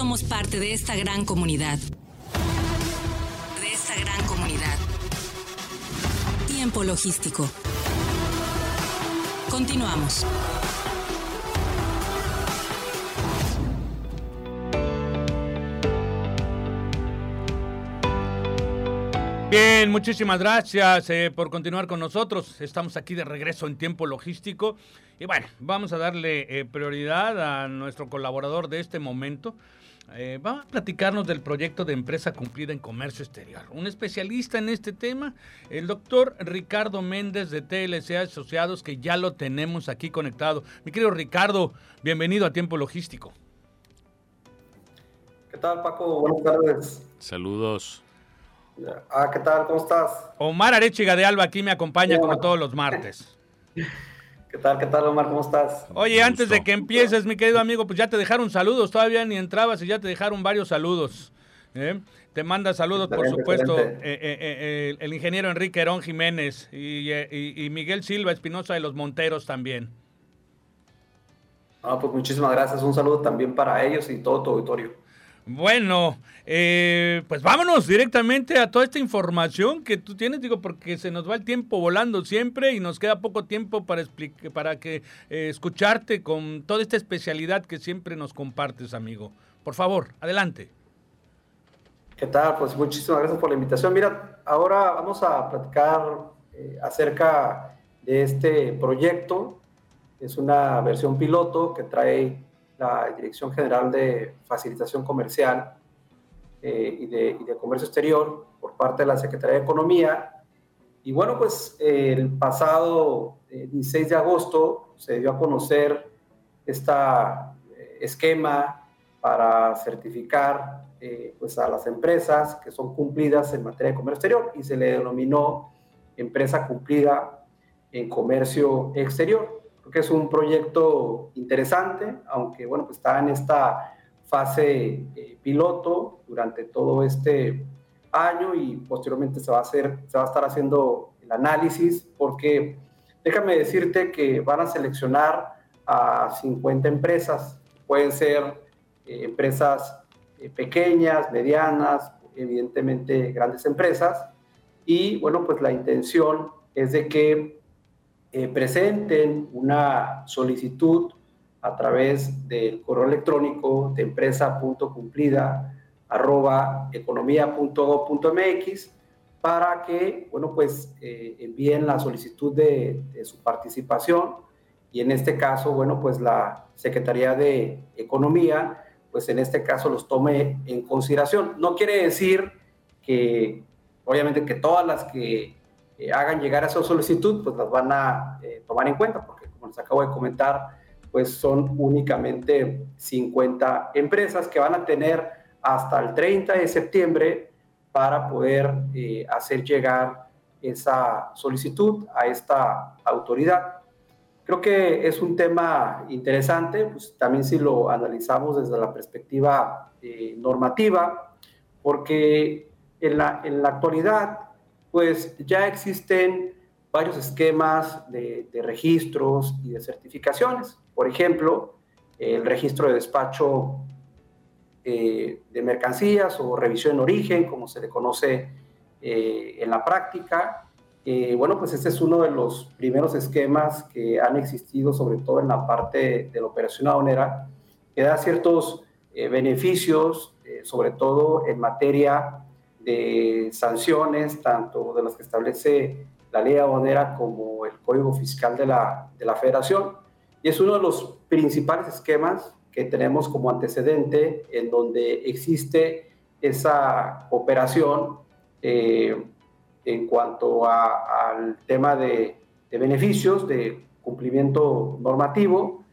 somos parte de esta gran comunidad. De esta gran comunidad. Tiempo logístico. Continuamos. Bien, muchísimas gracias eh, por continuar con nosotros. Estamos aquí de regreso en tiempo logístico. Y bueno, vamos a darle eh, prioridad a nuestro colaborador de este momento. Eh, va a platicarnos del proyecto de empresa cumplida en comercio exterior. Un especialista en este tema, el doctor Ricardo Méndez de TLC Asociados, que ya lo tenemos aquí conectado. Mi querido Ricardo, bienvenido a Tiempo Logístico. ¿Qué tal, Paco? Buenas tardes. Saludos. Ah, ¿qué tal? ¿Cómo estás? Omar Arechiga de Alba aquí me acompaña como todos los martes. ¿Qué tal? ¿Qué tal, Omar? ¿Cómo estás? Oye, antes de que empieces, mi querido amigo, pues ya te dejaron saludos, todavía ni entrabas y ya te dejaron varios saludos. ¿eh? Te manda saludos, por supuesto, eh, eh, el ingeniero Enrique Herón Jiménez y, y, Miguel Silva Espinosa de los Monteros también. Ah, pues muchísimas gracias. Un saludo también para ellos y todo tu auditorio. Bueno, eh, pues vámonos directamente a toda esta información que tú tienes, digo, porque se nos va el tiempo volando siempre y nos queda poco tiempo para, para que eh, escucharte con toda esta especialidad que siempre nos compartes, amigo. Por favor, adelante. ¿Qué tal? Pues muchísimas gracias por la invitación. Mira, ahora vamos a platicar eh, acerca de este proyecto. Es una versión piloto que trae la Dirección General de Facilitación Comercial eh, y, de, Comercio Exterior por parte de la Secretaría de Economía. Y bueno, pues el pasado 16 eh, de agosto se dio a conocer este esquema para certificar pues a las empresas que son cumplidas en materia de comercio exterior y se le denominó empresa cumplida en comercio exterior que es un proyecto interesante, aunque bueno, pues está en esta fase eh, piloto durante todo este año y posteriormente se va a hacer, se va a estar haciendo el análisis porque déjame decirte que van a seleccionar a 50 empresas, pueden ser eh, empresas eh, pequeñas, medianas, evidentemente grandes empresas. Y bueno, pues la intención es de que eh, presenten una solicitud a través del correo electrónico de empresa.cumplida arroba economía.gov.mx para que, bueno, pues eh, envíen la solicitud de, su participación y en este caso, bueno, pues la Secretaría de Economía, pues en este caso los tome en consideración. No quiere decir que, obviamente, que todas las que eh, hagan llegar a esa solicitud, pues las van a eh, tomar en cuenta, porque como les acabo de comentar, pues son únicamente 50 empresas que van a tener hasta el 30 de septiembre para poder eh, hacer llegar esa solicitud a esta autoridad. Creo que es un tema interesante, pues también si lo analizamos desde la perspectiva normativa, porque en la, en la actualidad pues ya existen varios esquemas de, registros y de certificaciones. Por ejemplo, el registro de despacho eh, de mercancías o revisión en origen, como se le conoce eh, en la práctica. Eh, bueno, pues este es uno de los primeros esquemas que han existido, sobre todo en la parte de la operación aduanera, que da ciertos beneficios, sobre todo en materia de sanciones, tanto de las que establece la ley aduanera como el Código Fiscal de la, de la Federación. Y es uno de los principales esquemas que tenemos como antecedente en donde existe esa operación eh, en cuanto al tema de, de, beneficios, de cumplimiento normativo,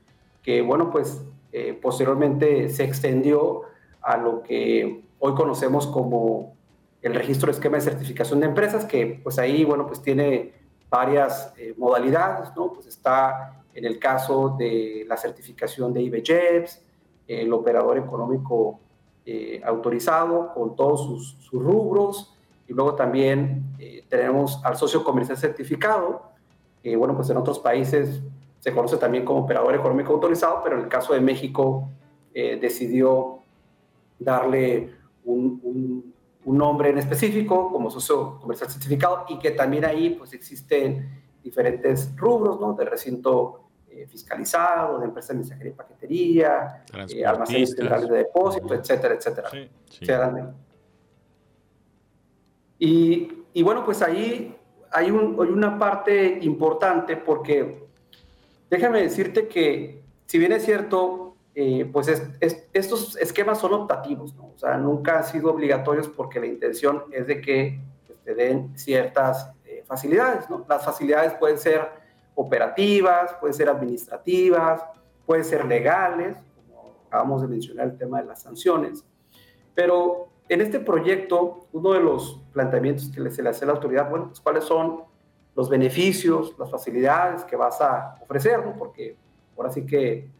que bueno, pues eh, posteriormente se extendió a lo que hoy conocemos como el registro de esquema de certificación de empresas, que pues ahí, bueno, pues tiene varias eh, modalidades, ¿no? Pues está en el caso de la certificación de IBJEPS, el operador económico eh, autorizado con todos sus, rubros, y luego también eh, tenemos al socio comercial certificado, que bueno, pues en otros países se conoce también como operador económico autorizado, pero en el caso de México decidió darle un, nombre en específico como socio comercial certificado y que también ahí pues existen diferentes rubros, ¿no? De recinto eh, fiscalizado, de empresa de mensajería y paquetería, eh, almacenes centrales de depósito, etcétera, etcétera. Sí, Y, y, bueno, pues ahí hay, un, hay una parte importante porque déjame decirte que si bien es cierto, eh, pues estos esquemas son optativos, ¿no? o sea, nunca han sido obligatorios porque la intención es de que pues, te den ciertas eh, facilidades. Las facilidades pueden ser operativas, pueden ser administrativas, pueden ser legales, como acabamos de mencionar el tema de las sanciones, pero en este proyecto, uno de los planteamientos que se le hace a la autoridad, bueno, pues cuáles son los beneficios, las facilidades que vas a ofrecer. Porque ahora sí que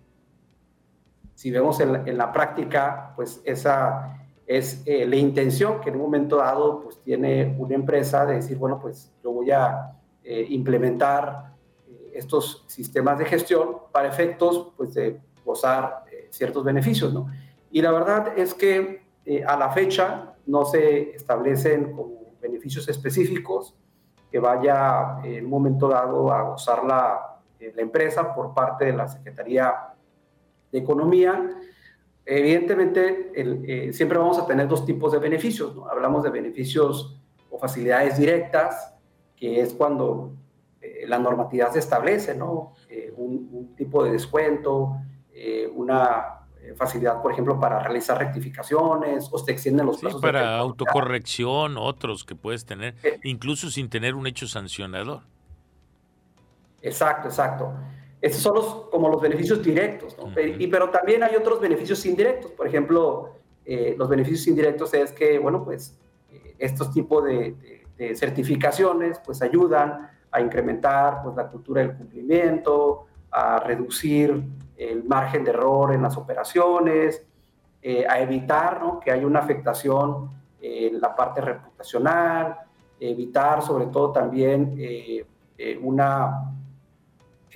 si vemos en la, práctica, pues esa es eh, la intención que en un momento dado pues tiene una empresa de decir, bueno, pues yo voy a eh, implementar eh, estos sistemas de gestión para efectos pues de gozar ciertos beneficios, ¿no? Y la verdad es que a la fecha no se establecen como beneficios específicos que vaya en un momento dado a gozar la, la empresa por parte de la Secretaría de economía, evidentemente eh, siempre vamos a tener dos tipos de beneficios. Hablamos de beneficios o facilidades directas, que es cuando eh, la normatividad se establece, ¿no? Eh, un, tipo de descuento, una facilidad, por ejemplo, para realizar rectificaciones o se extienden los plazos. para autocorrección, otros que puedes tener, incluso sin tener un hecho sancionador. Exacto, exacto. Estos son los, como los beneficios directos, ¿no? y, pero también hay otros beneficios indirectos. Por ejemplo, eh, los beneficios indirectos es que, bueno, pues eh, estos tipos de, certificaciones pues ayudan a incrementar pues, la cultura del cumplimiento, a reducir el margen de error en las operaciones, eh, a evitar ¿no? que haya una afectación en la parte reputacional, evitar sobre todo también una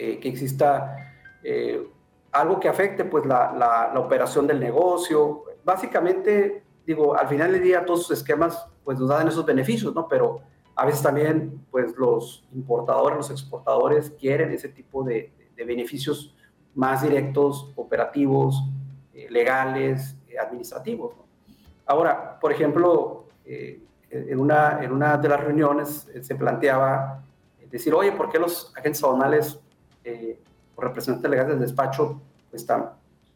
que exista eh, algo que afecte pues la, la, operación del negocio. Básicamente, digo, al final del día todos sus esquemas pues nos dan esos beneficios, ¿no? Pero a veces también pues los importadores, los exportadores quieren ese tipo de, de beneficios más directos, operativos, eh, legales, eh, administrativos. Ahora, por ejemplo, en, una, en una de las reuniones se planteaba decir, oye, ¿por qué los agentes aduanales eh, representantes legales del despacho pues,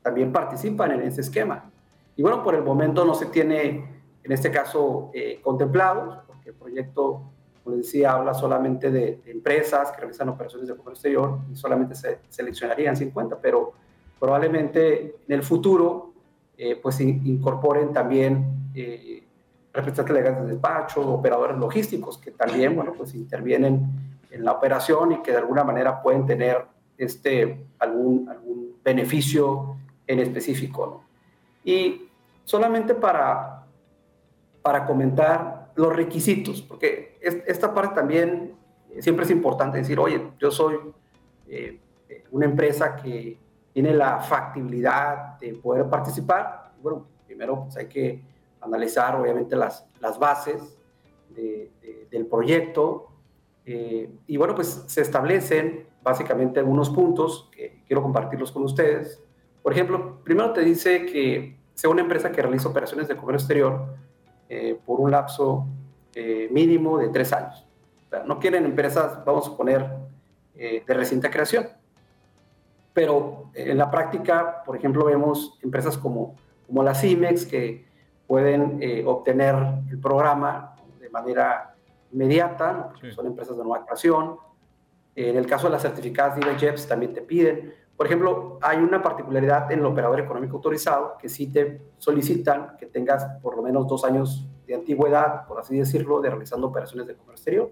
también participan en ese esquema. Y bueno, por el momento no se tiene, en este caso, eh, contemplado, porque el proyecto, como les decía, habla solamente de, empresas que realizan operaciones de comercio exterior y solamente se seleccionarían 50, pero probablemente en el futuro eh, pues incorporen también eh, representantes legales del despacho, operadores logísticos que también, bueno, pues intervienen en la operación y que de alguna manera pueden tener este, algún, algún beneficio en específico. Y solamente para, para comentar los requisitos, porque esta parte también siempre es importante decir, oye, yo soy eh, una empresa que tiene la factibilidad de poder participar. Bueno, primero pues hay que analizar obviamente las, las bases del proyecto, eh, y bueno, pues se establecen básicamente algunos puntos que quiero compartirlos con ustedes. Por ejemplo, primero te dice que sea una empresa que realiza operaciones de comercio exterior eh, por un lapso eh, mínimo de tres años. no quieren empresas, vamos a poner, de reciente creación. Pero en la práctica, por ejemplo, vemos empresas como, como la CIMEX que pueden obtener el programa de manera inmediata, son empresas de nueva creación. En el caso de las certificadas de JEPS también te piden. Por ejemplo, hay una particularidad en el operador económico autorizado que sí te solicitan que tengas por lo menos dos años de antigüedad, por así decirlo, de realizando operaciones de comercio exterior.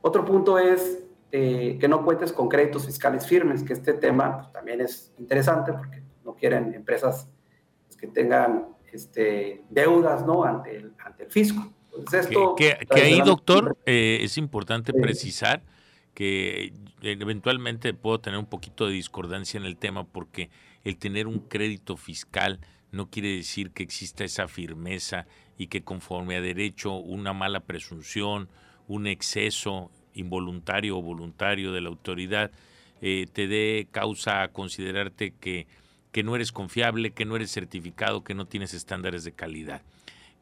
Otro punto es eh, que no cuentes con créditos fiscales firmes, que este tema pues, también es interesante porque no quieren empresas pues, que tengan este, deudas ¿no? ante, el, ante el fisco que, ahí, doctor, eh, es importante precisar que eventualmente puedo tener un poquito de discordancia en el tema porque el tener un crédito fiscal no quiere decir que exista esa firmeza y que conforme a derecho una mala presunción, un exceso involuntario o voluntario de la autoridad eh, te dé causa a considerarte que, que no eres confiable, que no eres certificado, que no tienes estándares de calidad.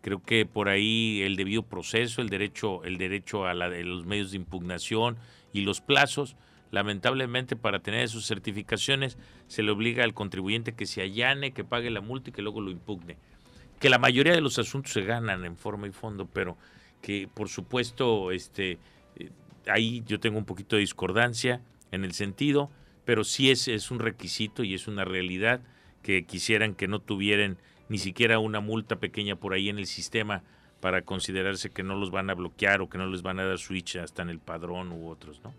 Creo que por ahí el debido proceso, el derecho, el derecho a la, los medios de impugnación y los plazos, lamentablemente para tener sus certificaciones se le obliga al contribuyente que se allane, que pague la multa y que luego lo impugne. Que la mayoría de los asuntos se ganan en forma y fondo, pero que por supuesto este, eh, ahí yo tengo un poquito de discordancia en el sentido, pero sí es, es un requisito y es una realidad que quisieran que no tuvieran ni siquiera una multa pequeña por ahí en el sistema para considerarse que no los van a bloquear o que no les van a dar switch hasta en el padrón u otros, ¿no?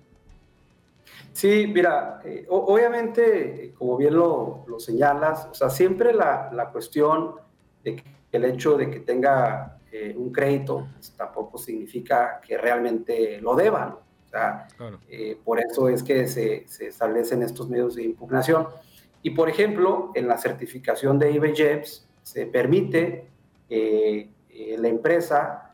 Sí, mira, eh, obviamente, como bien lo, señalas, o sea, siempre la, la, cuestión de que el hecho de que tenga eh, un crédito pues, tampoco significa que realmente lo deban. O sea, eh, por eso es que se, se, establecen estos medios de impugnación. Y por ejemplo, en la certificación de IBJEPS se permite eh, la empresa,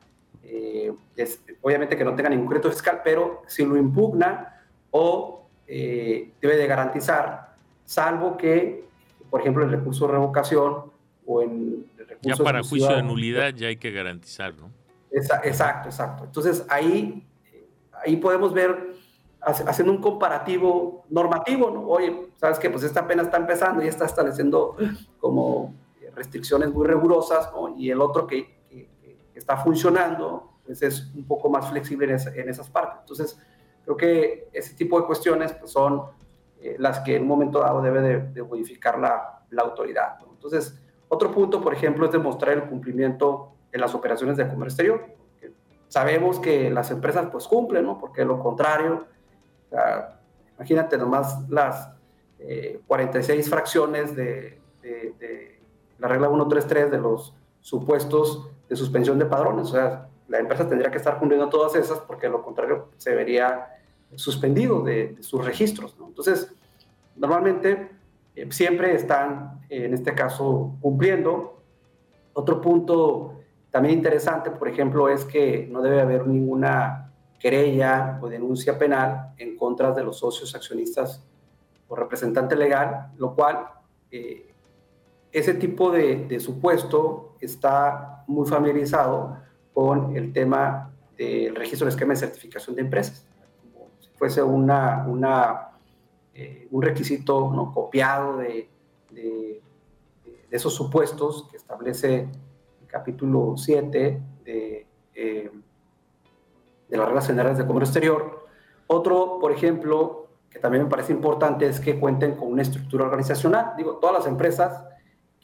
obviamente que no tenga ningún crédito fiscal, pero si lo impugna o debe de garantizar, salvo que, por ejemplo, el recurso de revocación o en ya para juicio de nulidad ya hay que garantizar, ¿no? Exacto, exacto. Entonces ahí, ahí podemos ver, haciendo un comparativo normativo, ¿no? Oye, sabes que pues esta pena está empezando y está estableciendo como restricciones muy rigurosas, ¿no? Y el otro que, está funcionando, pues es un poco más flexible en, esas partes. Entonces, creo que ese tipo de cuestiones pues, son eh, las que en un momento dado debe de, modificar la, la autoridad. ¿no? Entonces, otro punto, por ejemplo, es demostrar el cumplimiento en las operaciones de comercio exterior. Sabemos que las empresas pues cumplen, ¿no? Porque lo contrario, imagínate nomás las 46 eh, fracciones de, la regla 133 de los supuestos de suspensión de padrones. O sea, la empresa tendría que estar cumpliendo todas esas porque lo contrario se vería suspendido de, sus registros. Entonces, normalmente eh, siempre están, en este caso, cumpliendo. Otro punto también interesante, por ejemplo, es que no debe haber ninguna querella o denuncia penal en contra de los socios accionistas o representante legal, lo cual eh, ese tipo de, supuesto está muy familiarizado con el tema del registro del esquema de certificación de empresas, como si fuese una, eh, un requisito copiado de, esos supuestos que establece el capítulo 7 de, eh, de las reglas generales de comercio exterior. Otro, por ejemplo, que también me parece importante es que cuenten con una estructura organizacional. Digo, todas las empresas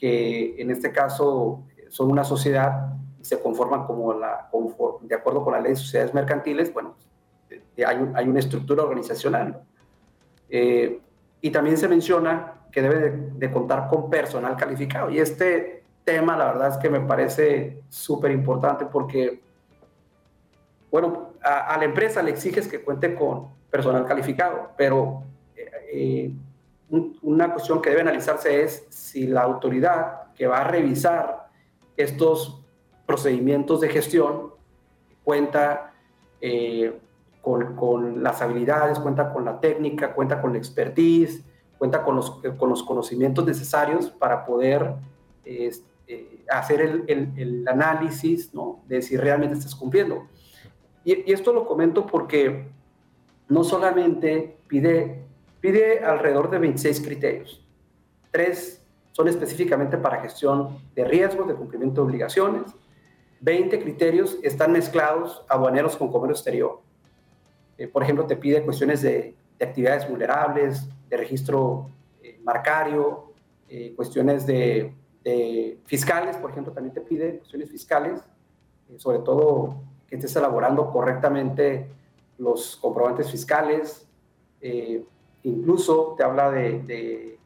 que en este caso son una sociedad y se conforman como la, de acuerdo con la ley de sociedades mercantiles, bueno, eh, hay, hay una estructura organizacional. Eh, y también se menciona que debe de, contar con personal calificado. Y este tema, la verdad es que me parece súper importante porque, bueno, a, la empresa le exiges que cuente con personal calificado, pero eh, una cuestión que debe analizarse es si la autoridad que va a revisar estos procedimientos de gestión cuenta eh, con, las habilidades, cuenta con la técnica, cuenta con la expertise, cuenta con los, con los conocimientos necesarios para poder eh, hacer el, análisis ¿no? de si realmente estás cumpliendo. Y, esto lo comento porque no solamente pide, pide alrededor de 26 criterios. Tres son específicamente para gestión de riesgos, de cumplimiento de obligaciones. 20 criterios están mezclados aduaneros con comercio exterior. Eh, por ejemplo, te pide cuestiones de, actividades vulnerables, de registro eh, marcario, eh, cuestiones de, fiscales, por ejemplo, también te pide cuestiones fiscales, sobre todo que estés elaborando correctamente los comprobantes fiscales, incluso te habla de,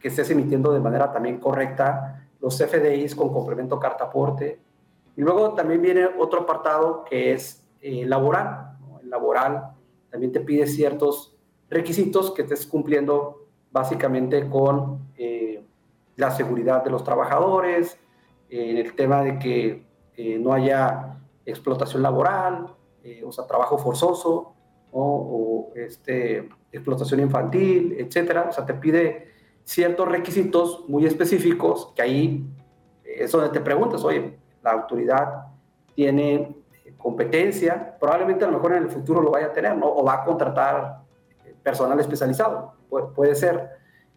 que estés emitiendo de manera también correcta los FDIs con complemento carta aporte. Y luego también viene otro apartado que es laboral, laboral también te pide ciertos requisitos que estés cumpliendo básicamente con, eh, la seguridad de los trabajadores, en el tema de que no haya explotación laboral, o sea, trabajo forzoso, o este, explotación infantil, etcétera. O sea, te pide ciertos requisitos muy específicos que ahí es donde te preguntas, oye, la autoridad tiene competencia, probablemente a lo mejor en el futuro lo vaya a tener, ¿no? O va a contratar personal especializado, puede, ser.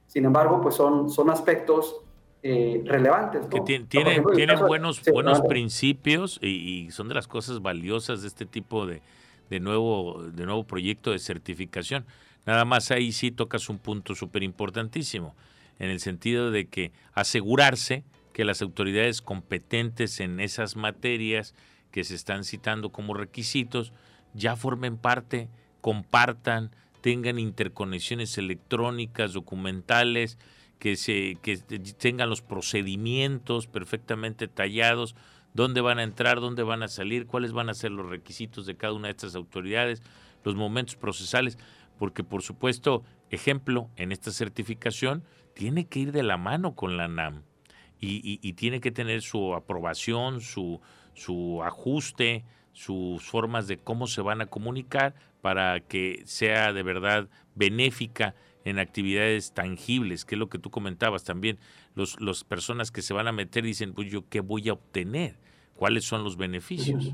Sin embargo, pues son, son aspectos eh, relevantes. Que tienen, tienen buenos, buenos principios y, son de las cosas valiosas de este tipo de, de, nuevo, de nuevo proyecto de certificación. Nada más ahí sí tocas un punto súper importantísimo, en el sentido de que asegurarse que las autoridades competentes en esas materias que se están citando como requisitos ya formen parte, compartan, tengan interconexiones electrónicas, documentales, que, se, que tengan los procedimientos perfectamente tallados, dónde van a entrar, dónde van a salir, cuáles van a ser los requisitos de cada una de estas autoridades, los momentos procesales porque por supuesto, ejemplo, en esta certificación tiene que ir de la mano con la NAM y, tiene que tener su aprobación, su, su ajuste, sus formas de cómo se van a comunicar para que sea de verdad benéfica en actividades tangibles, que es lo que tú comentabas también. Los, las personas que se van a meter dicen, pues yo qué voy a obtener, cuáles son los beneficios.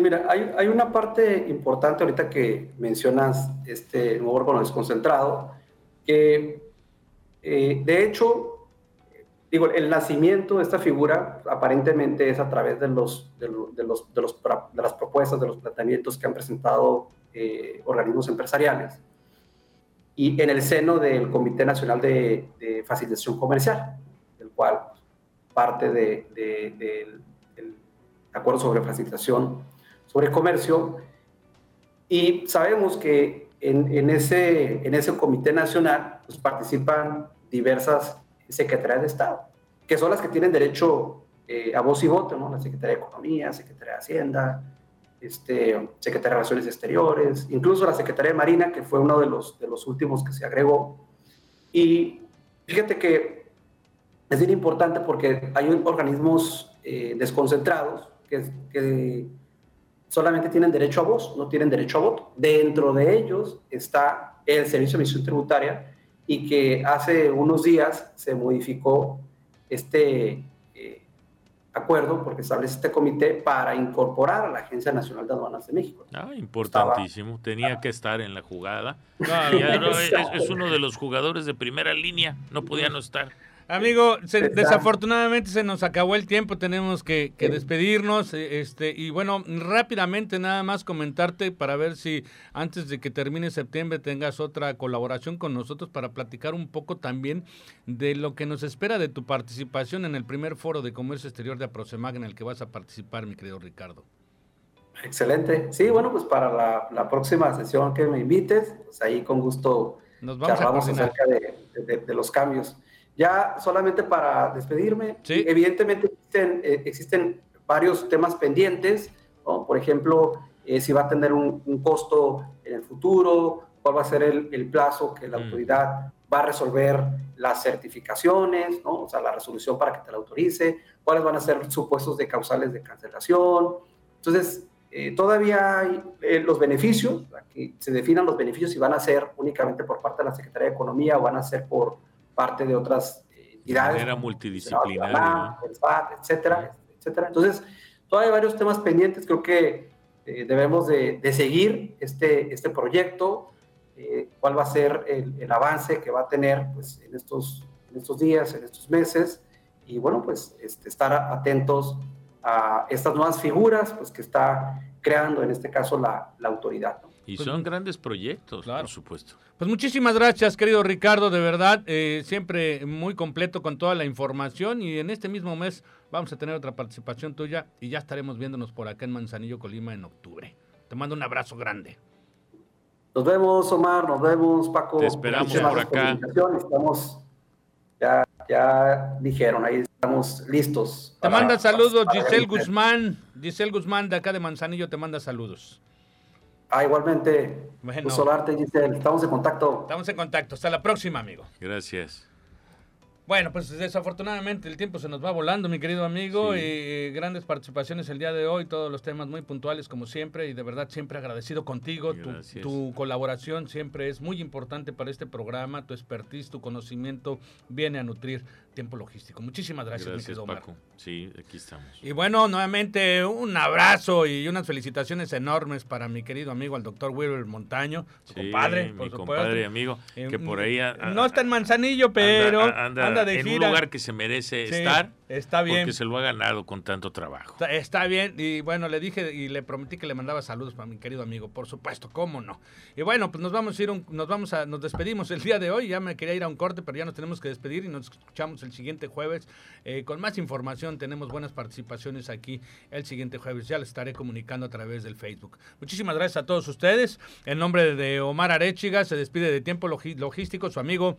Mira, hay, hay, una parte importante ahorita que mencionas este nuevo órgano desconcentrado, que eh, de hecho, digo, el nacimiento de esta figura aparentemente es a través de, los, de, los, de, los, de las propuestas, de los planteamientos que han presentado eh, organismos empresariales y en el seno del Comité Nacional de, Facilitación Comercial, del cual parte del acuerdo sobre facilitación sobre comercio y sabemos que en, ese, en ese comité nacional pues, participan diversas secretarías de Estado, que son las que tienen derecho eh, a voz y voto, ¿no? la Secretaría de Economía, Secretaría de Hacienda, este, Secretaría de Relaciones Exteriores, incluso la Secretaría de Marina, que fue uno de los, de los últimos que se agregó. Y fíjate que es bien importante porque hay organismos eh, desconcentrados que, que solamente tienen derecho a voz, no tienen derecho a voto. Dentro de ellos está el Servicio de Emisión Tributaria y que hace unos días se modificó este eh, acuerdo porque establece este comité para incorporar a la Agencia Nacional de Aduanas de México. Ah, importantísimo, tenía que estar en la jugada. es, es uno de los jugadores de primera línea, no podía no estar. Amigo, desafortunadamente se nos acabó el tiempo, tenemos que, despedirnos. Eh, este Y bueno, rápidamente nada más comentarte para ver si antes de que termine septiembre tengas otra colaboración con nosotros para platicar un poco también de lo que nos espera de tu participación en el primer foro de comercio exterior de Aproximag en el que vas a participar, mi querido Ricardo. Excelente. Sí, bueno, pues para la, próxima sesión que me invites, pues ahí con gusto nos vamos a acerca de los cambios. Ya solamente para despedirme, evidentemente existen, eh, existen, varios temas pendientes, por ejemplo, eh, si va a tener un, costo en el futuro, cuál va a ser el, plazo que la mm. autoridad va a resolver las certificaciones, ¿no? o sea, la resolución para que te la autorice, cuáles van a ser supuestos de causales de cancelación. Entonces, eh, todavía hay los beneficios, aquí se definan los beneficios si van a ser únicamente por parte de la Secretaría de Economía o van a ser por parte de otras eh, entidades. Era multidisciplinaria. El FAT, etcétera, etcétera. Entonces, todavía hay varios temas pendientes. Creo que eh, debemos de, seguir este, este proyecto, eh, cuál va a ser el, avance que va a tener pues, en, estos, en estos días, en estos meses, y bueno, pues este, estar atentos a estas nuevas figuras pues, que está creando, en este caso, la, la autoridad. Y pues son grandes proyectos, por supuesto. Pues muchísimas gracias, querido Ricardo, de verdad, eh, siempre muy completo con toda la información y en este mismo mes vamos a tener otra participación tuya y ya estaremos viéndonos por acá en Manzanillo, Colima, en octubre. Te mando un abrazo grande. Nos vemos, Omar, nos vemos, Paco. Te esperamos por acá. Estamos, ya, ya dijeron, ahí estamos listos. Te manda saludos Giselle Guzmán, Giselle Guzmán de acá de Manzanillo te manda saludos. Ah, igualmente. Bueno. Solarte, Giselle. Estamos en contacto. Estamos en contacto. Hasta la próxima, amigo. Gracias. Bueno, pues desafortunadamente el tiempo se nos va volando, mi querido amigo, y grandes participaciones el día de hoy, todos los temas muy puntuales como siempre, y de verdad siempre agradecido contigo, tu, tu, colaboración siempre es muy importante para este programa, tu expertise, tu conocimiento viene a nutrir tiempo logístico. Muchísimas gracias, mi querido Paco. Sí, aquí estamos. Y bueno, nuevamente un abrazo y unas felicitaciones enormes para mi querido amigo, el doctor Wilber Montaño, compadre, mi compadre y amigo, que eh, por ahí... no está en Manzanillo, pero anda, de en un lugar que se merece estar. Está bien. Porque se lo ha ganado con tanto trabajo. Está, bien. Y bueno, le dije y le prometí que le mandaba saludos para mi querido amigo. Por supuesto, cómo no. Y bueno, pues nos vamos a ir, nos vamos a, nos despedimos el día de hoy. Ya me quería ir a un corte, pero ya nos tenemos que despedir y nos escuchamos el siguiente jueves eh, con más información. Tenemos buenas participaciones aquí el siguiente jueves. Ya les estaré comunicando a través del Facebook. Muchísimas gracias a todos ustedes. En nombre de Omar Arechiga se despide de Tiempo Logístico su amigo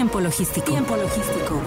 Tiempo logístico. Logístico.